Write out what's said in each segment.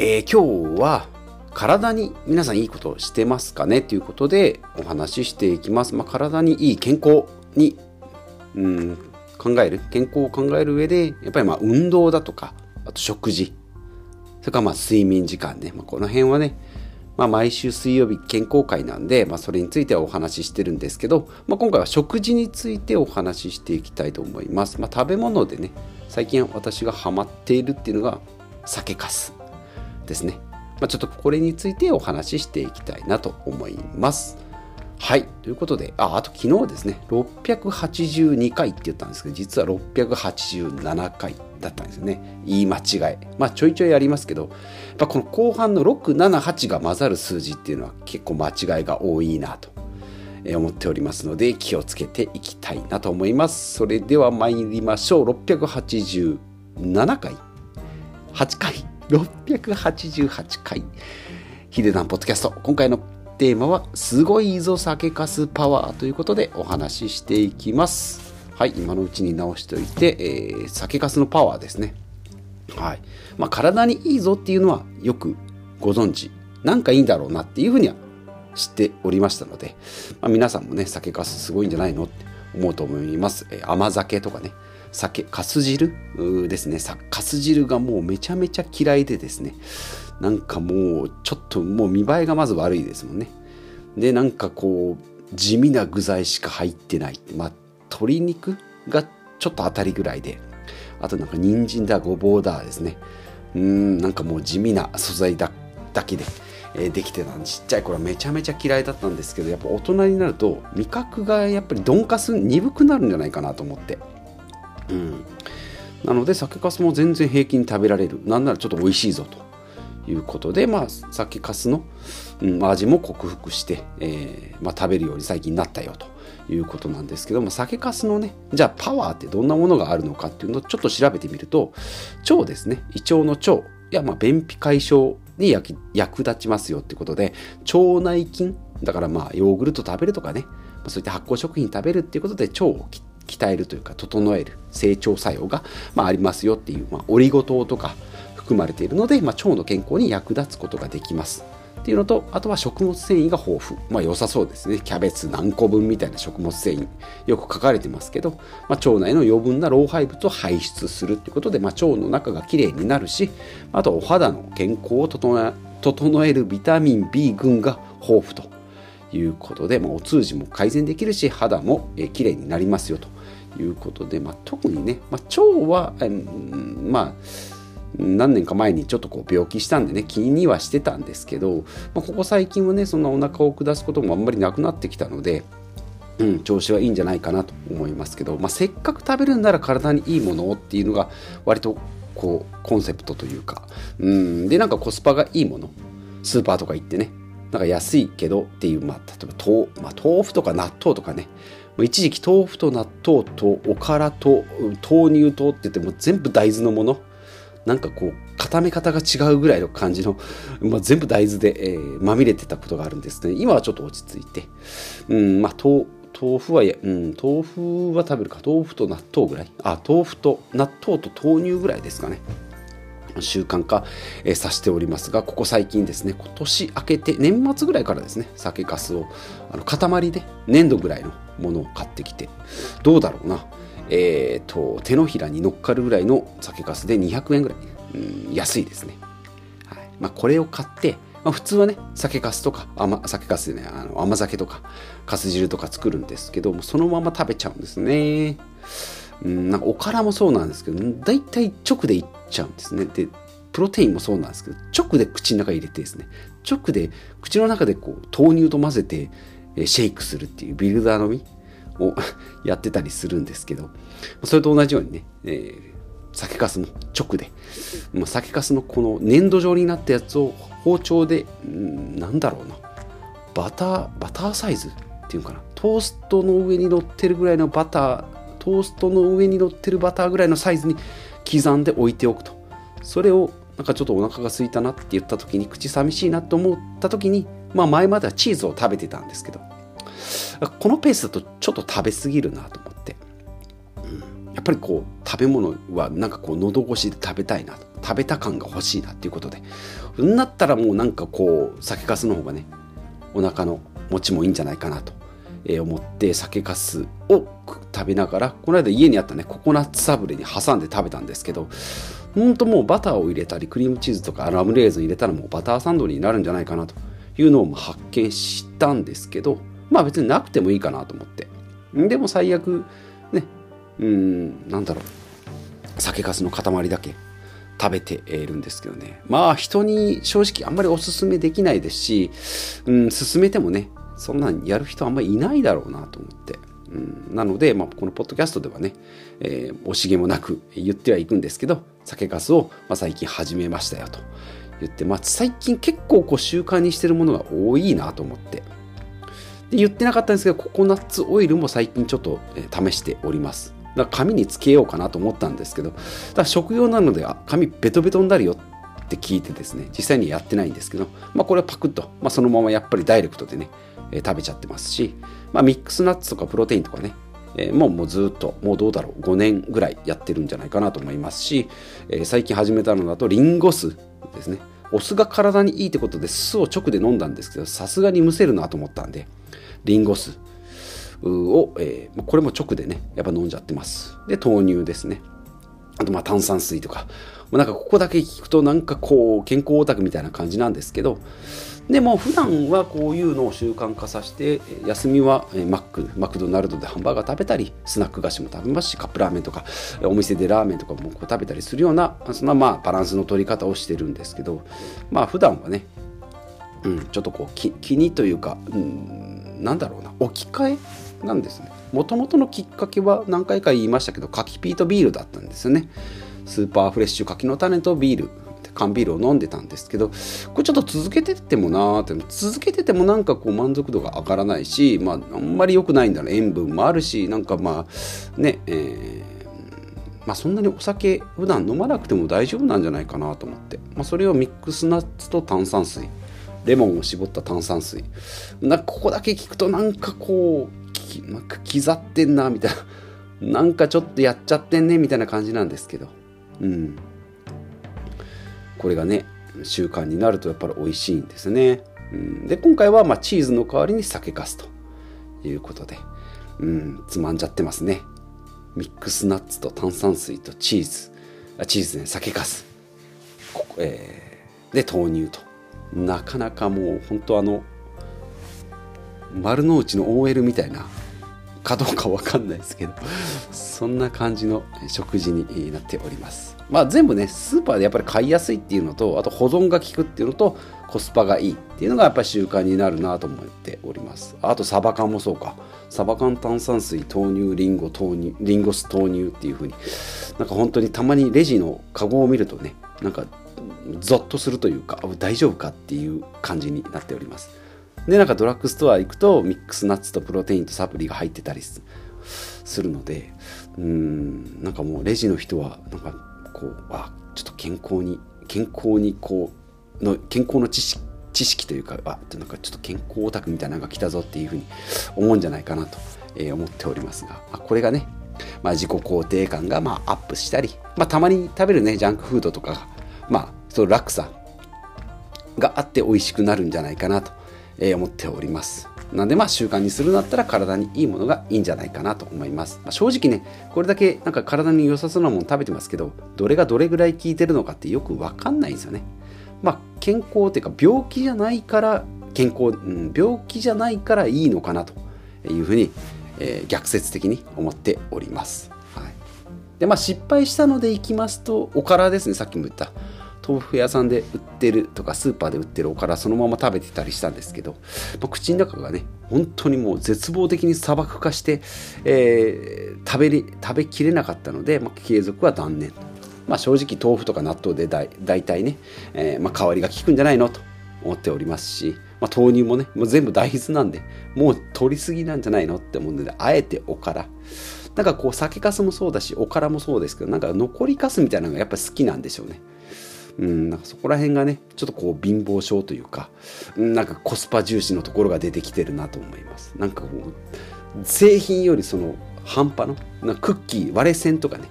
えー、今日は体に皆さんいいことをしてますかね？ということでお話ししていきます。まあ、体にいい健康に、うん、考える健康を考える上でやっぱりまあ運動だとかあと食事それからまあ睡眠時間ね、まあ、この辺はねまあ、毎週水曜日健康会なんで、まあ、それについてはお話ししてるんですけど、まあ、今回は食事についてお話ししていきたいと思います。まあ、食べ物でね、最近私がハマっているっていうのが酒かすですね。まあ、ちょっとこれについてお話ししていきたいなと思います。はい。ということで、あ、あと昨日ですね、682回って言ったんですけど、実は687回だったんですよね。言い間違い。まあ、ちょいちょいありますけど、やっぱこの後半の6、7、8が混ざる数字っていうのは結構間違いが多いなと思っておりますので、気をつけていきたいなと思います。それでは参りましょう。687回 ?8 回 ?688 回。ヒデダンポッドキャスト。今回のテーマは、すごいぞ酒かすパワーということでお話ししていきます。はい、今のうちに直しておいて、えー、酒かすのパワーですね。はい。まあ、体にいいぞっていうのはよくご存知。なんかいいんだろうなっていうふうには知っておりましたので、まあ、皆さんもね、酒かすすごいんじゃないのって思うと思います。えー、甘酒とかね、酒、かす汁ですね。かす汁がもうめちゃめちゃ嫌いでですね。なんかもうちょっともう見栄えがまず悪いですもんね。でなんかこう地味な具材しか入ってないまあ鶏肉がちょっと当たりぐらいであとなんか人参だごぼうだですねうんなんかもう地味な素材だだけで、えー、できてたんでちっちゃい頃はめちゃめちゃ嫌いだったんですけどやっぱ大人になると味覚がやっぱり鈍化する鈍くなるんじゃないかなと思ってうん。なので酒粕も全然平気に食べられる。なんならちょっと美味しいぞということで、まあ、酒粕の、うん、味も克服して、えーまあ、食べるように最近なったよということなんですけども酒粕のねじゃあパワーってどんなものがあるのかっていうのをちょっと調べてみると腸ですね。胃腸の腸。やまあ便秘解消に役立ちますよってことで腸内菌。だからまあヨーグルト食べるとかね。そういった発酵食品食べるっていうことで腸を鍛えるというか整える成長作用が、まあ、ありますよっていう、まあ、オリゴ糖とか含まれているので、まあ、腸の健康に役立つことができます。っていうのと、あとは食物繊維が豊富。まあ良さそうですね。キャベツ何個分みたいな食物繊維。よく書かれてますけど、まあ、腸内の余分な老廃物を排出するっていうことで、まあ、腸の中がきれいになるし、あとお肌の健康を整え整えるビタミン B 群が豊富ということで、まあ、お通じも改善できるし、肌もきれいになりますよということで、まあ、特にね、まあ、腸は、え、まあ、何年か前にちょっとこう病気したんでね気にはしてたんですけど、まあ、ここ最近はねそんなお腹を下すこともあんまりなくなってきたので、うん、調子はいいんじゃないかなと思いますけど、まあ、せっかく食べるんなら体にいいものをっていうのが割とこうコンセプトというか、うん、でなんかコスパがいいものスーパーとか行ってねなんか安いけどっていう、まあ、例えば豆,、まあ、豆腐とか納豆とかね。一時期豆腐と納豆とおからと豆乳とって言っても全部大豆のもの。なんかこう固め方が違うぐらいの感じの、まあ、全部大豆で、えー、まみれてたことがあるんですね。今はちょっと落ち着いて。うんまあ豆豆腐は、うん、豆腐は食べるか。豆腐と納豆ぐらい。あ豆腐と納豆と豆乳ぐらいですかね。習慣化、えー、させておりますがここ最近ですね今年明けて年末ぐらいからですね酒粕をあの塊で粘土ぐらいのものを買ってきてどうだろうなえーと、手のひらに乗っかるぐらいの酒粕で200円ぐらい、うん、安いですね、はい。まあ、これを買って、まあ、普通はね酒粕とか甘酒粕でねあの甘酒とかかす汁とか作るんですけどもそのまま食べちゃうんですね、うん、なんかおからもそうなんですけど大体直でいっちゃうんですね。でプロテインもそうなんですけど直で口の中入れてですね。直で口の中でこう豆乳と混ぜてシェイクするっていうビルダー飲みをやってたりするんですけど、それと同じようにね、えー、酒粕も直で、まあ、酒粕のこの粘土状になったやつを包丁で、んなんだろうな、バター、バターサイズっていうかな、トーストの上に乗ってるぐらいのバター、トーストの上に乗ってるバターぐらいのサイズに刻んで置いておくと。それをなんかちょっとお腹が空いたなって言った時に口寂しいなと思った時にまあ前まではチーズを食べてたんですけど。このペースだとちょっと食べ過ぎるなと思って、うん、やっぱりこう食べ物はなんかこう喉越しで食べたいなと。食べた感が欲しいなっていうことで。なったらもうなんかこう酒粕の方がねお腹の持ちもいいんじゃないかなと。え思って酒粕を食べながらこの間家にあったねココナッツサブレに挟んで食べたんですけどほんともうバターを入れたりクリームチーズとかラムレーズン入れたらもうバターサンドになるんじゃないかなというのを発見したんですけどまあ別になくてもいいかなと思って。でも最悪ねうんなんだろう酒粕の塊だけ食べているんですけどね。まあ人に正直あんまりおすすめできないですし、うん、勧めてもねそんなんやる人あんまりいないだろうなと思って。うん、なので、まあ、このポッドキャストではね、えー、惜しげもなく言ってはいくんですけど酒粕を、まあ、最近始めましたよと言って、まあ、最近結構こう習慣にしてるものが多いなと思って。で言ってなかったんですけどココナッツオイルも最近ちょっと、えー、試しております。だから髪につけようかなと思ったんですけどだから食用なので髪ベトベトになるよって聞いてですね実際にやってないんですけど、まあ、これはパクッと、まあ、そのままやっぱりダイレクトでねえ食べちゃってますし、まあ、ミックスナッツとかプロテインとかね、え、もうもうずっともうどうだろう5年ぐらいやってるんじゃないかなと思いますし、え、最近始めたのだとリンゴ酢ですね。お酢が体にいいってことで酢を直で飲んだんですけどさすがにむせるなと思ったんでリンゴ酢。を、えー、これも直でねやっぱ飲んじゃってます。で豆乳ですね。あとまあ炭酸水とか。なんかここだけ聞くとなんかこう健康オタクみたいな感じなんですけどでも普段はこういうのを習慣化させて休みはマックマクドナルドでハンバーガー食べたりスナック菓子も食べますしカップラーメンとかお店でラーメンとかもこう食べたりするようなそんなまあバランスの取り方をしてるんですけどまあ普段はね、うん、ちょっとこう気気にというか、うん、なんだろうな置き換えなんですね。もともとのきっかけは何回か言いましたけど柿ピートビールだったんですよね。スーパーフレッシュ柿の種とビール。缶ビールを飲んでたんですけどこれちょっと続けててもなーって続けててもなんかこう満足度が上がらないし、まあ、あんまり良くないんだな塩分もあるしなんかまあねえーまあ、そんなにお酒普段飲まなくても大丈夫なんじゃないかなと思って、まあ、それをミックスナッツと炭酸水レモンを絞った炭酸水。なここだけ聞くとなんかこうなんか刻ってんなみたいな。なんかちょっとやっちゃってんねみたいな感じなんですけど。うん。これがね習慣になるとやっぱり美味しいんですね、うん、で今回はまチーズの代わりに酒かすということでうん。つまんじゃってますね。ミックスナッツと炭酸水とチーズ。あチーズね酒かすここ、えー、で豆乳と。なかなかもう本当あの丸の内の OL みたいなかどうかわかんないですけどそんな感じの食事になっております。まあ全部ねスーパーでやっぱり買いやすいっていうのとあと保存が効くっていうのとコスパがいいっていうのがやっぱり習慣になるなと思っております。あとサバ缶もそうか。サバ缶炭酸水豆乳リンゴ豆乳リンゴ酢豆乳っていう風になんか本当にたまにレジのカゴを見るとねなんかゾッとするというか大丈夫かっていう感じになっております。でなんかドラッグストア行くとミックスナッツとプロテインとサプリが入ってたりするのでうんなんかもうレジの人はなんかこうあちょっと健康に健康にこうの健康の知識知識というかあなんかちょっと健康オタクみたいなのが来たぞっていうふうに思うんじゃないかなと、え、思っておりますが、まあ、これがね、まあ、自己肯定感がまあアップしたり、まあ、たまに食べるねジャンクフードとかがまあその落差があって美味しくなるんじゃないかなとえ思っております。なんでまあ習慣にするんだったら体にいいものがいいんじゃないかなと思います。まあ、正直ね、これだけなんか体に良さそうなもの食べてますけど、どれがどれぐらい効いてるのかってよくわかんないんですよね。まあ健康っていうか病気じゃないから健康、うん、病気じゃないからいいのかなというふうに、えー、逆説的に思っております。はい、でまあ失敗したのでいきますと、おからですね、さっきも言った。豆腐屋さんで売ってるとかスーパーで売ってるおからそのまま食べてたりしたんですけど、まあ、口の中がね本当にもう絶望的に砂漠化して、えー、食べり食べきれなかったので、まあ、継続は断念まあ、正直豆腐とか納豆でだい大体ね、えーまあ、香りが効くんじゃないのと思っておりますし、まあ、豆乳もねもう全部大豆なんでもう取りすぎなんじゃないのって思うのであえておから。なんかこう酒粕もそうだしおからもそうですけどなんか残りかすみたいなのがやっぱ好きなんでしょうね。うん、なんかそこら辺がねちょっとこう貧乏症というか、なんかコスパ重視のところが出てきてるなと思います。なんかこう製品よりその半端のなクッキー割れ線とかね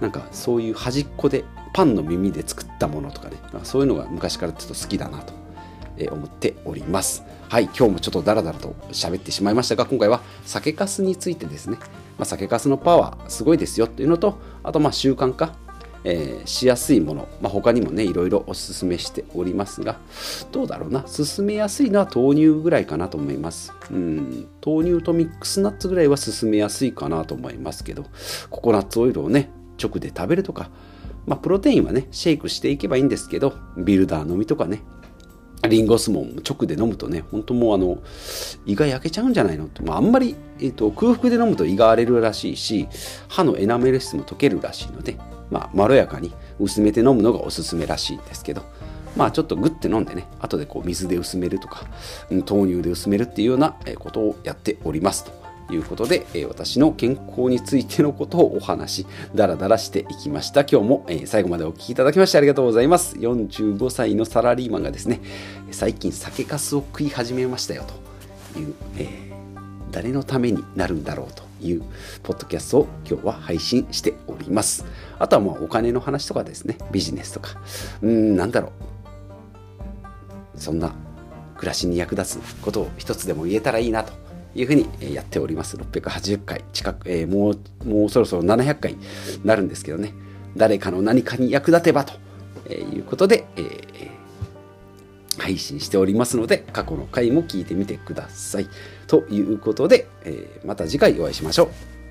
なんかそういう端っこでパンの耳で作ったものとかねかそういうのが昔からちょっと好きだなと思っております。はい今日もちょっとダラダラと喋ってしまいましたが今回は酒粕についてですね、まあ、酒粕のパワーすごいですよっていうのとあとまあ習慣化えー、しやすいもの、まあ、他にもねいろいろおすすめしておりますがどうだろうな。進めやすいのは豆乳ぐらいかなと思います。うん。豆乳とミックスナッツぐらいは進めやすいかなと思いますけどココナッツオイルをね直で食べるとかまあ、プロテインはねシェイクしていけばいいんですけどビルダー飲みとかねリンゴ酢も直で飲むとね、本当もうあの、胃が焼けちゃうんじゃないの？って、まあ、あんまり、えーと空腹で飲むと胃が荒れるらしいし、歯のエナメル質も溶けるらしいので、まあ、まろやかに薄めて飲むのがおすすめらしいんですけど、まあちょっとグッて飲んでね、後でこう水で薄めるとか、豆乳で薄めるっていうようなことをやっておりますということで、私の健康についてのことをお話し、だらだらしていきました。今日も最後までお聴きいただきましてありがとうございます。45歳のサラリーマンがですね、最近酒粕を食い始めましたよという、えー、誰のためになるんだろうというポッドキャストを今日は配信しております。あとはまあお金の話とかですね、ビジネスとか、うん、なんだろう。そんな暮らしに役立つことを一つでも言えたらいいなというふうにやっております。680回近く、えー、もう、もうそろそろ700回になるんですけどね、誰かの何かに役立てばということで、えー、配信しておりますので、過去の回も聞いてみてください。ということで、えー、また次回お会いしましょう。